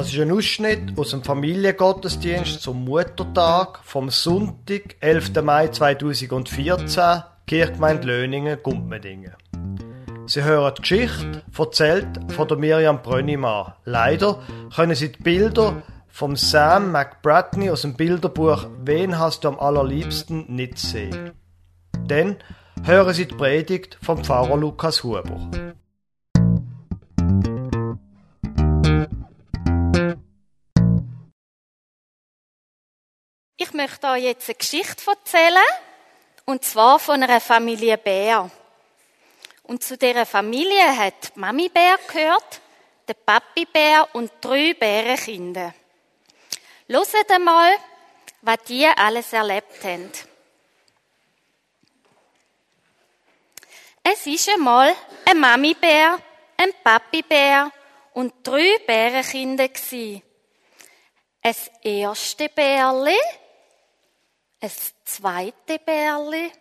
Das ist ein Ausschnitt aus dem Familiengottesdienst zum Muttertag vom Sonntag, 11. Mai 2014, Kirchgemeinde Löningen, Gumpmedingen. Sie hören die Geschichte, erzählt von der Miriam Brönnimann. Leider können Sie die Bilder vom Sam McBratney aus dem Bilderbuch Wen hast du am allerliebsten nicht sehen. Dann hören Sie die Predigt vom Pfarrer Lukas Huber. Ich möchte euch jetzt eine Geschichte erzählen, und zwar von einer Familie Bär. Und zu dieser Familie hat die Mami Bär gehört, der Papi Bär und drei Bärenkinder. Hört einmal, was die alles erlebt haben. Es ist einmal ein Mami-Bär, ein Papi-Bär und drei Bärenkinder gsi. Ein erste Bärli, ein zweite Bärli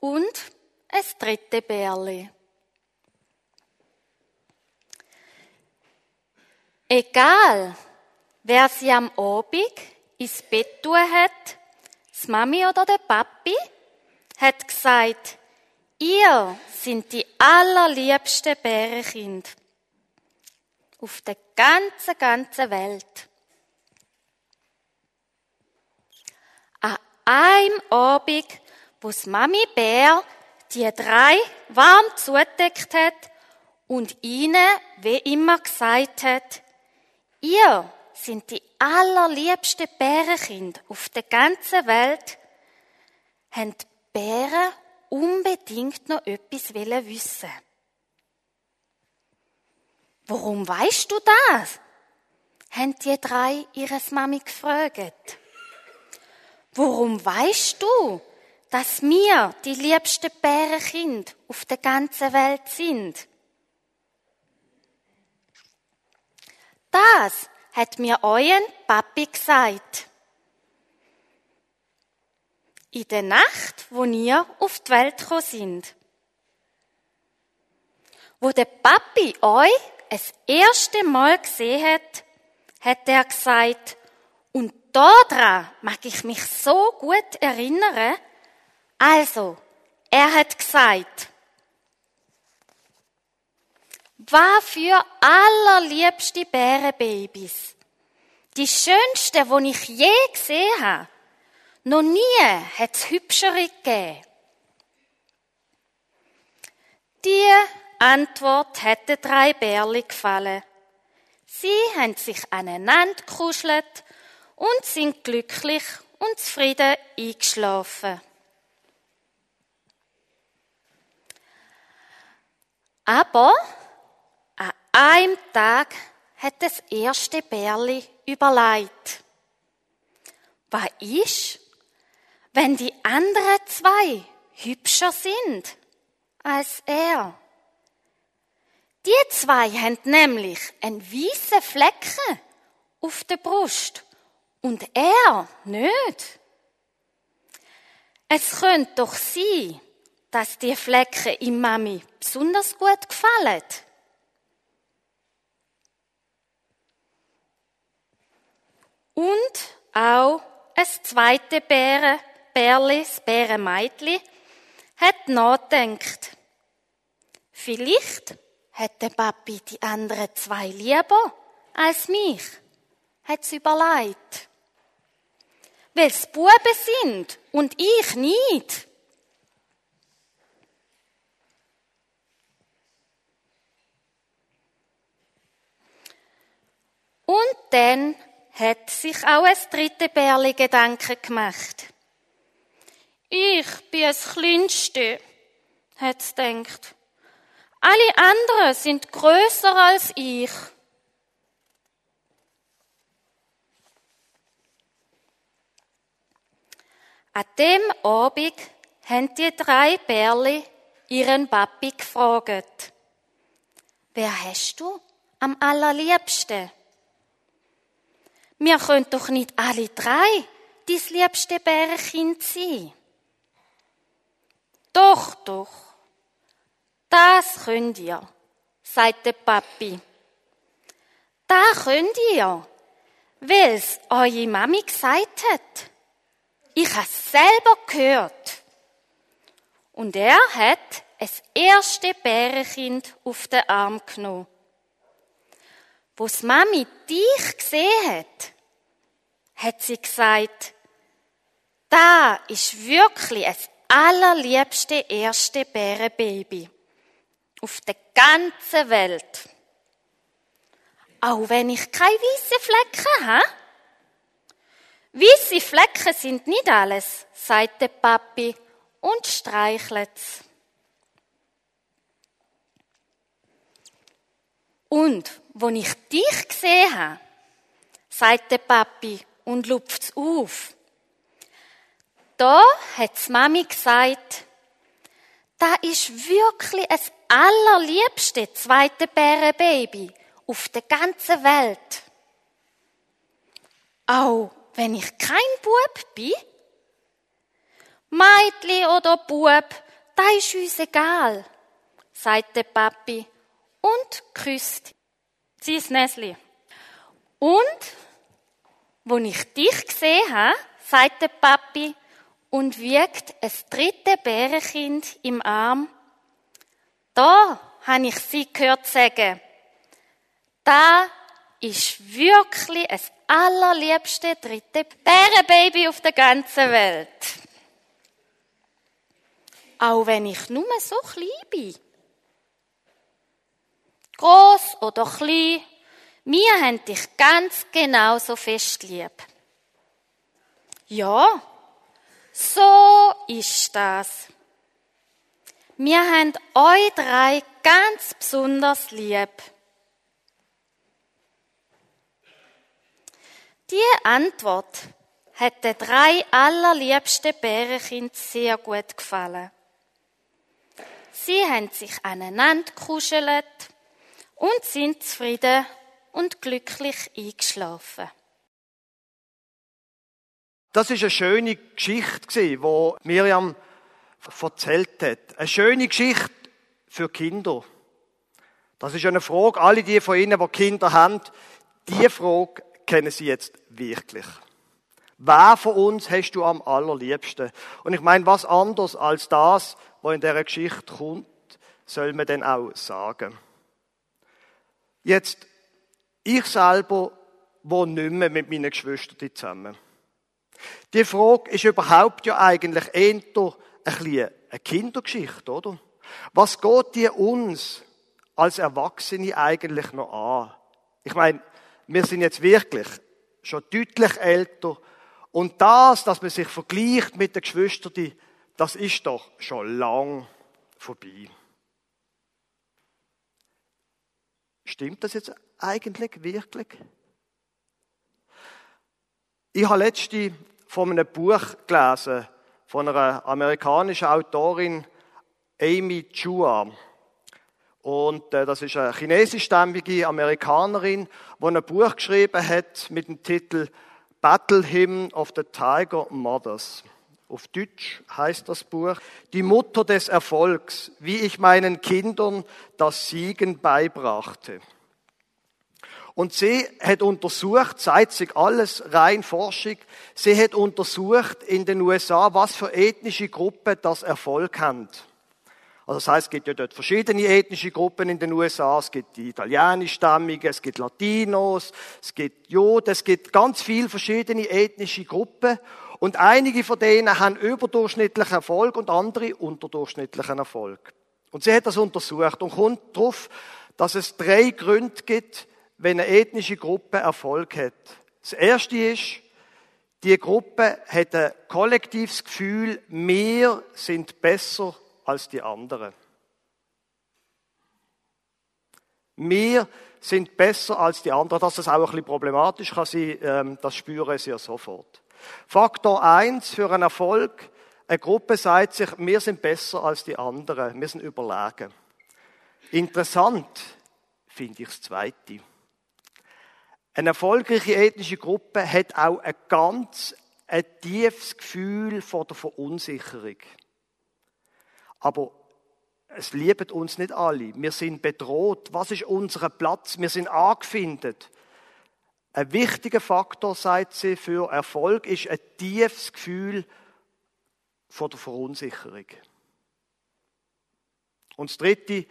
und ein dritte Bärli. Egal, wer sie am Abend ins Bett tun hat, das Mami oder der Papi, hat gesagt, ihr sind die allerliebsten Bärenkind auf der ganzen, ganzen Welt. Einem Abend, wo Mami Bär die drei warm zugedeckt hat und ihnen, wie immer, gesagt hat, ihr sind die allerliebsten Bärenkind auf der ganzen Welt, haben die Bären unbedingt noch etwas wissen. Warum weißt du das? haben die drei ihres Mami gefragt. Warum weißt du, dass wir die liebsten Bärenkind auf der ganzen Welt sind? Das hat mir euren Papi gesagt. In der Nacht, wo ihr auf die Welt gekommen sind. Wo der Papi euch das erste Mal gesehen hat, hat er gesagt, und daran mag ich mich so gut erinnern. Also, er hat gesagt, was für allerliebste Bärenbabys. Die schönste, die ich je gesehen habe. Noch nie hat es hübschere gegeben. Die Antwort hätte drei Bärli gefallen. Sie haben sich aneinander gekuschelt und sind glücklich und zufrieden eingeschlafen. Aber an einem Tag hat das erste Bärli überlegt. Was ist, wenn die anderen zwei hübscher sind als er? Die zwei haben nämlich einen weißen Flecken auf der Brust und er nicht. Es könnte doch sein, dass die Flecken im Mami besonders gut gefallen. Und auch ein zweite Bären, Bärli, das Bärenmeitli, hat nachgedacht. Vielleicht hat der Papi die anderen zwei lieber als mich, hat sie überlegt weil es Buben sind und ich nicht. Und dann hat sich auch ein dritte Bärli Gedanken gemacht. Ich bin das Kleinste, hat es gedacht. Alle anderen sind größer als ich. An dem Abend haben die drei Bärli ihren Papi gefragt. Wer hast du am allerliebsten? Wir können doch nicht alle drei dein liebste Bärenkind sein. Doch, doch. Das könnt ihr, sagt der Papi. Da könnt ihr, weil es eure Mami gesagt hat. Ich habe selber gehört. Und er hat es erste Bärenkind auf den Arm genommen. Wo's Mami dich gesehen hat, hat sie gesagt, da ist wirklich das allerliebste erste Bärenbaby auf der ganzen Welt. Auch wenn ich keine weißen Flecken habe. Weiße Flecken sind nicht alles, sagt der Papi und streichelt's. Und, wo ich dich gesehen habe, sagt der Papi und lupft's auf. Da hat's Mami gesagt, da ist wirklich das allerliebste zweite Bärenbaby auf der ganzen Welt. Auch wenn ich kein Bub bin? Meitli oder Bub, da ist uns egal, sagt der Papi und küsst sein Näsli. Und, wo ich dich gesehen habe, sagt der Papi und wiegt ein dritte Bärenkind im Arm. Da habe ich sie gehört sagen, da ist wirklich das allerliebste dritte Bärenbaby auf der ganzen Welt. Auch wenn ich nur so klein bin. Groß oder klein, wir haben dich ganz genauso fest lieb. Ja, so ist das. Wir haben euch drei ganz besonders lieb. Die Antwort hat den drei allerliebsten Bärenkind sehr gut gefallen. Sie haben sich aneinander kuschelt und sind zufrieden und glücklich eingeschlafen. Das ist eine schöne Geschichte, die Miriam erzählt hat. Eine schöne Geschichte für Kinder. Das ist eine Frage, alle die von Ihnen, die Kinder haben, die Frage kennen Sie jetzt wirklich. Wer von uns hast du am allerliebsten? Und ich meine, was anderes als das, was in dieser Geschichte kommt, soll man denn auch sagen. Jetzt, ich selber wohne nicht mehr mit meinen Geschwistern zusammen. Die Frage ist überhaupt ja eigentlich eher ein eine Kindergeschichte, oder? Was geht die uns als Erwachsene eigentlich noch an? Ich meine, wir sind jetzt wirklich schon deutlich älter und das, dass man sich vergleicht mit den Geschwistern, das ist doch schon lang vorbei. Stimmt das jetzt eigentlich wirklich? Ich habe letzte von einem Buch gelesen, von einer amerikanischen Autorin, Amy Chua. Und äh, das ist eine chinesischstämmige Amerikanerin, die ein Buch geschrieben hat mit dem Titel Battle Hymn of the Tiger Mothers. Auf Deutsch heißt das Buch Die Mutter des Erfolgs, wie ich meinen Kindern das Siegen beibrachte. Und sie hat untersucht, seit sich alles rein Forschung, sie hat untersucht in den USA, was für ethnische Gruppen das Erfolg haben. Also das heißt, es gibt ja dort verschiedene ethnische Gruppen in den USA. Es gibt die italienischstämmigen, es gibt Latinos, es gibt Juden, es gibt ganz viele verschiedene ethnische Gruppen. Und einige von denen haben überdurchschnittlichen Erfolg und andere unterdurchschnittlichen Erfolg. Und sie hat das untersucht und kommt darauf, dass es drei Gründe gibt, wenn eine ethnische Gruppe Erfolg hat. Das erste ist, die Gruppe hat ein kollektives Gefühl, wir sind besser als die anderen. Wir sind besser als die anderen. Dass das auch ein bisschen problematisch kann sein, ähm, das spüren sie ja sofort. Faktor eins für einen Erfolg. Eine Gruppe sagt sich, wir sind besser als die anderen. Wir sind überlegen. Interessant finde ich das Zweite. Eine erfolgreiche ethnische Gruppe hat auch ein ganz ein tiefes Gefühl vor der Verunsicherung. Aber es lieben uns nicht alle. Wir sind bedroht. Was ist unser Platz? Wir sind angefindet. Ein wichtiger Faktor, sagt sie, für Erfolg ist ein tiefes Gefühl von der Verunsicherung. Und das Dritte,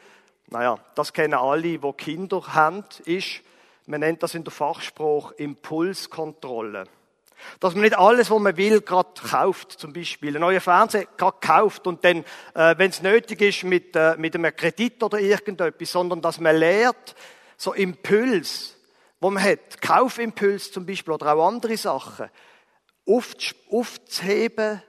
naja, das kennen alle, die Kinder haben, ist, man nennt das in der Fachspruch Impulskontrolle. Dass man nicht alles, was man will, gerade kauft, zum Beispiel. Ein neuer Fernseher gerade kauft und dann, äh, wenn es nötig ist, mit, äh, mit einem Kredit oder irgendetwas, sondern dass man lernt, so Impuls, wo man hat, Kaufimpuls zum Beispiel oder auch andere Sachen, aufzuheben,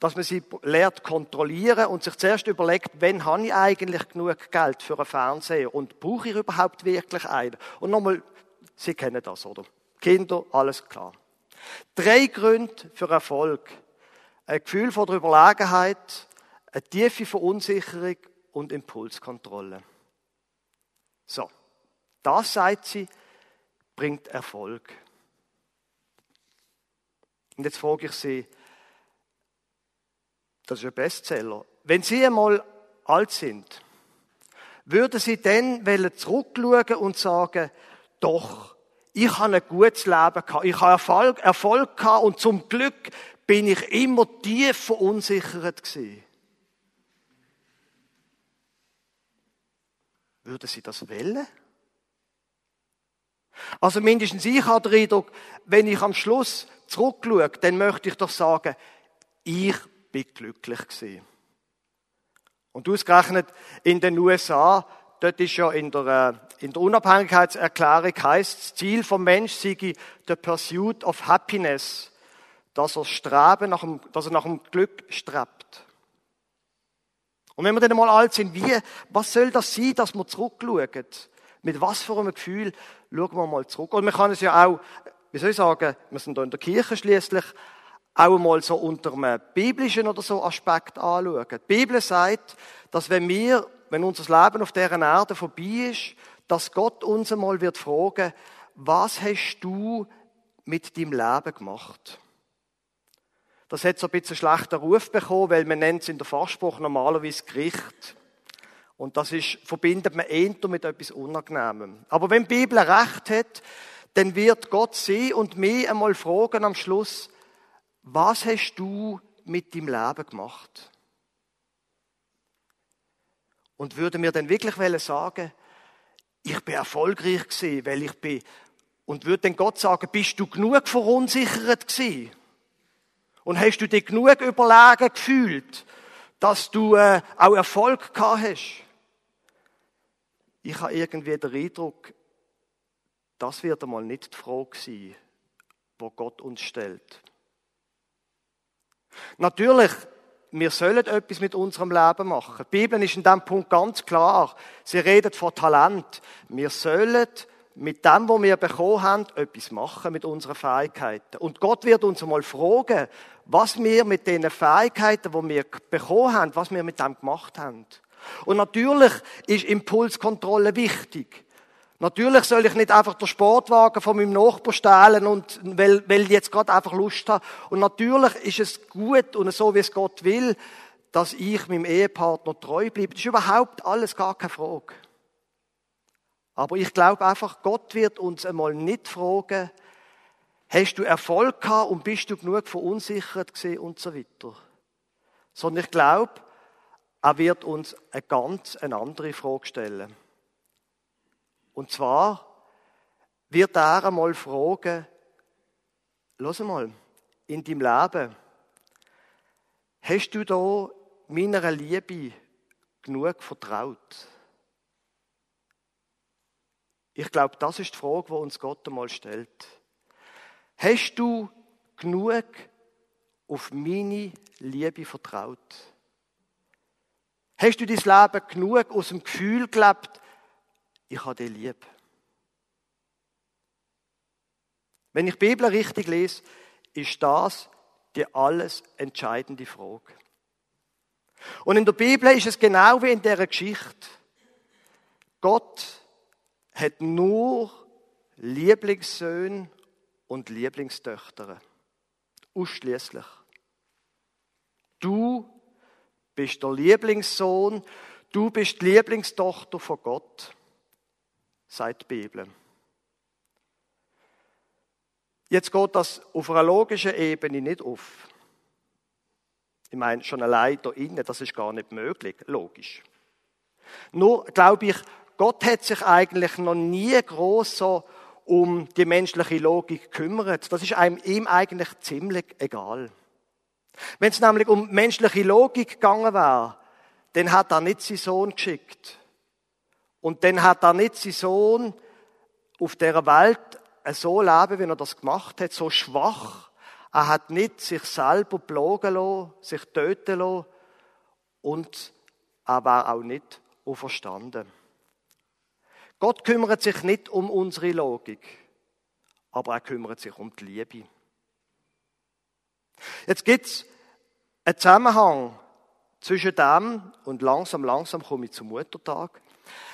dass man sie lernt kontrollieren und sich zuerst überlegt, wenn habe ich eigentlich genug Geld für einen Fernseher und brauche ich überhaupt wirklich einen? Und nochmal, Sie kennen das, oder? Kinder, alles klar. Drei Gründe für Erfolg. Ein Gefühl von der Überlegenheit, eine tiefe Verunsicherung und Impulskontrolle. So. Das, sagt sie, bringt Erfolg. Und jetzt frage ich Sie, das ist ein Bestseller. Wenn Sie einmal alt sind, würden Sie dann zurückschauen und sagen, doch, ich habe ein gutes Leben gehabt, ich habe Erfolg, Erfolg gehabt und zum Glück bin ich immer tief verunsichert gewesen. Würden Sie das wählen? Also mindestens ich habe den Eindruck, wenn ich am Schluss zurückschaue, dann möchte ich doch sagen, ich bin glücklich gewesen. Und ausgerechnet in den USA, dort ist ja in der, äh, in der Unabhängigkeitserklärung heißt, das Ziel vom Mensch sei the pursuit of happiness, dass er streben nach dem, dass er nach dem Glück strebt. Und wenn wir dann mal alt sind, wie, was soll das sein, dass wir zurückschauen? Mit was für einem Gefühl schauen wir mal zurück? Und man kann es ja auch, wie soll ich sagen, wir sind da in der Kirche schließlich, auch mal so unter einem biblischen oder so Aspekt anschauen. Die Bibel sagt, dass wenn wir, wenn unser Leben auf dieser Erde vorbei ist, dass Gott uns einmal wird fragen, was hast du mit deinem Leben gemacht? Das hat so ein bisschen schlechter Ruf bekommen, weil man nennt es in der Fachspruch normalerweise Gericht. Und das ist, verbindet man eher mit etwas Unangenehmem. Aber wenn die Bibel recht hat, dann wird Gott sie und mich einmal fragen am Schluss, was hast du mit deinem Leben gemacht? Und würde mir dann wirklich sagen, ich bin erfolgreich gewesen, weil ich bin, und würde dann Gott sagen, bist du genug verunsichert gewesen? Und hast du dich genug überlegen gefühlt, dass du äh, auch Erfolg gehabt hast? Ich habe irgendwie den Eindruck, das wird einmal nicht die Frage sein, wo Gott uns stellt. Natürlich, wir sollen etwas mit unserem Leben machen. Die Bibel ist in diesem Punkt ganz klar. Sie redet von Talent. Wir sollen mit dem, was wir bekommen haben, etwas machen mit unseren Fähigkeiten. Und Gott wird uns einmal fragen, was wir mit den Fähigkeiten, die wir bekommen haben, was wir mit dem gemacht haben. Und natürlich ist Impulskontrolle wichtig. Natürlich soll ich nicht einfach den Sportwagen von meinem Nachbarn stehlen und, weil, weil ich jetzt gerade einfach Lust habe. Und natürlich ist es gut und so, wie es Gott will, dass ich meinem Ehepartner treu bleibe. Das ist überhaupt alles gar keine Frage. Aber ich glaube einfach, Gott wird uns einmal nicht fragen, hast du Erfolg gehabt und bist du genug verunsichert gesehen und so weiter. Sondern ich glaube, er wird uns eine ganz andere Frage stellen. Und zwar wird er einmal fragen, los mal, in deinem Leben, hast du da meiner Liebe genug vertraut? Ich glaube, das ist die Frage, die uns Gott einmal stellt. Hast du genug auf meine Liebe vertraut? Hast du dein Leben genug aus dem Gefühl gelebt, ich habe dich lieb. Wenn ich die Bibel richtig lese, ist das die alles entscheidende Frage. Und in der Bibel ist es genau wie in der Geschichte. Gott hat nur Lieblingssöhne und Lieblingstöchter. Ausschließlich. Du bist der Lieblingssohn, du bist die Lieblingstochter von Gott sagt die Bibel. Jetzt geht das auf einer logischen Ebene nicht auf. Ich meine, schon allein da innen, das ist gar nicht möglich, logisch. Nur glaube ich, Gott hat sich eigentlich noch nie groß so um die menschliche Logik gekümmert. Das ist einem ihm eigentlich ziemlich egal. Wenn es nämlich um menschliche Logik gegangen wäre, dann hat er nicht seinen Sohn geschickt. Und dann hat er nicht seinen Sohn auf der Welt so leben, wie er das gemacht hat, so schwach. Er hat nicht sich selber belogen lassen, sich töten lassen und er war auch nicht auferstanden. Gott kümmert sich nicht um unsere Logik, aber er kümmert sich um die Liebe. Jetzt gibt es einen Zusammenhang zwischen dem, und langsam, langsam komme ich zum Muttertag.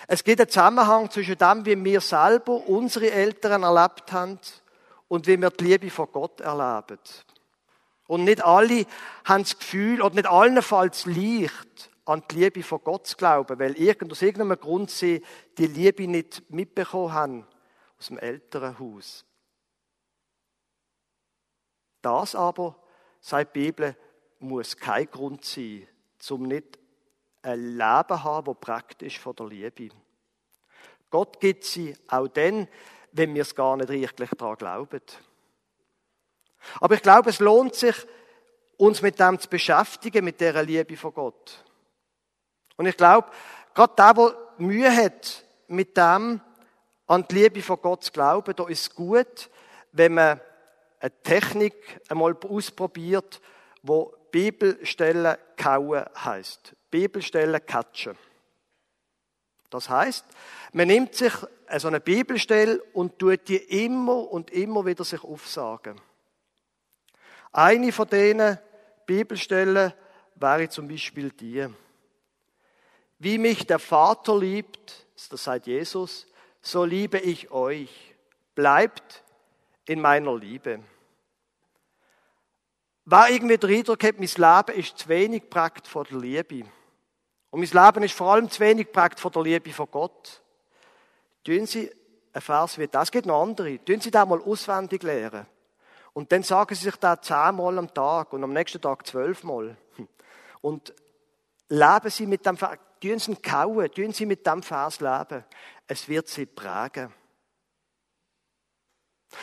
Es gibt einen Zusammenhang zwischen dem, wie wir selber unsere Eltern erlebt haben und wie wir die Liebe von Gott erleben. Und nicht alle haben das Gefühl, oder nicht allenfalls leicht, an die Liebe von Gott zu glauben, weil irgend, aus irgendeinem Grund sie die Liebe nicht mitbekommen haben aus dem älteren Haus. Das aber, sagt die Bibel, muss kein Grund sein, um nicht ein Leben haben, das praktisch von der Liebe. Gott gibt sie auch dann, wenn wir es gar nicht richtig daran glauben. Aber ich glaube, es lohnt sich, uns mit dem zu beschäftigen, mit der Liebe von Gott. Und ich glaube, gerade der, der Mühe hat, mit dem an die Liebe von Gott zu glauben, da ist es gut, wenn man eine Technik einmal ausprobiert, wo Bibelstellen kauen heißt. Bibelstellen catchen. Das heißt, man nimmt sich so eine Bibelstelle und tut die immer und immer wieder sich aufsagen. Eine von diesen Bibelstellen wäre zum Beispiel die. Wie mich der Vater liebt, das sagt Jesus, so liebe ich euch. Bleibt in meiner Liebe. Wer irgendwie den Eindruck hat, mein Leben ist zu wenig geprägt von der Liebe. Und mein Leben ist vor allem zu wenig geprägt von der Liebe von Gott. Tun Sie einen Vers wie das, gibt noch andere, tun Sie da mal auswendig lernen. Und dann sagen Sie sich da zehnmal am Tag und am nächsten Tag zwölfmal. Und leben Sie mit dem Vers, tun Sie ihn kauen, tun Sie mit dem Vers leben. Es wird Sie prägen.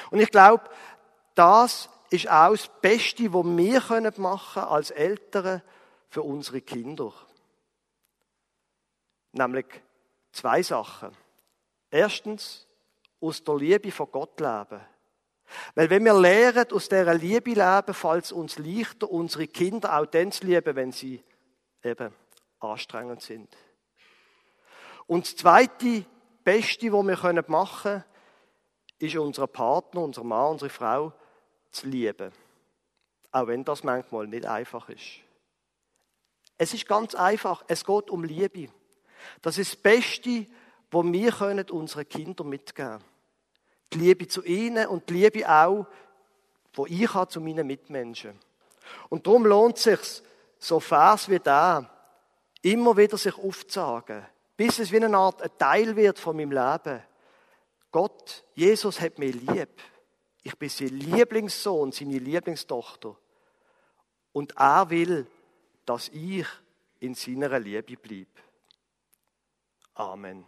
Und ich glaube, das ist auch das Beste, was wir machen können als Eltern für unsere Kinder. Nämlich zwei Sachen. Erstens, aus der Liebe von Gott leben. Weil wenn wir lernen, aus dieser Liebe leben, fällt es uns leichter, unsere Kinder auch dann zu lieben, wenn sie eben anstrengend sind. Und das zweite Beste, was wir machen können, ist unseren Partner, unser Mann, unsere Frau zu lieben. Auch wenn das manchmal nicht einfach ist. Es ist ganz einfach. Es geht um Liebe. Das ist das Beste, was wir können unseren Kindern mitgeben können. Die Liebe zu ihnen und die Liebe auch, die ich habe zu meinen Mitmenschen. Und darum lohnt es sich, so Vers wie da, immer wieder sich aufzusagen, bis es wie eine Art ein Teil wird von meinem Leben. Gott, Jesus hat mich lieb. Ich bin sein Lieblingssohn, seine Lieblingstochter. Und er will, dass ich in seiner Liebe bleibe. Amen.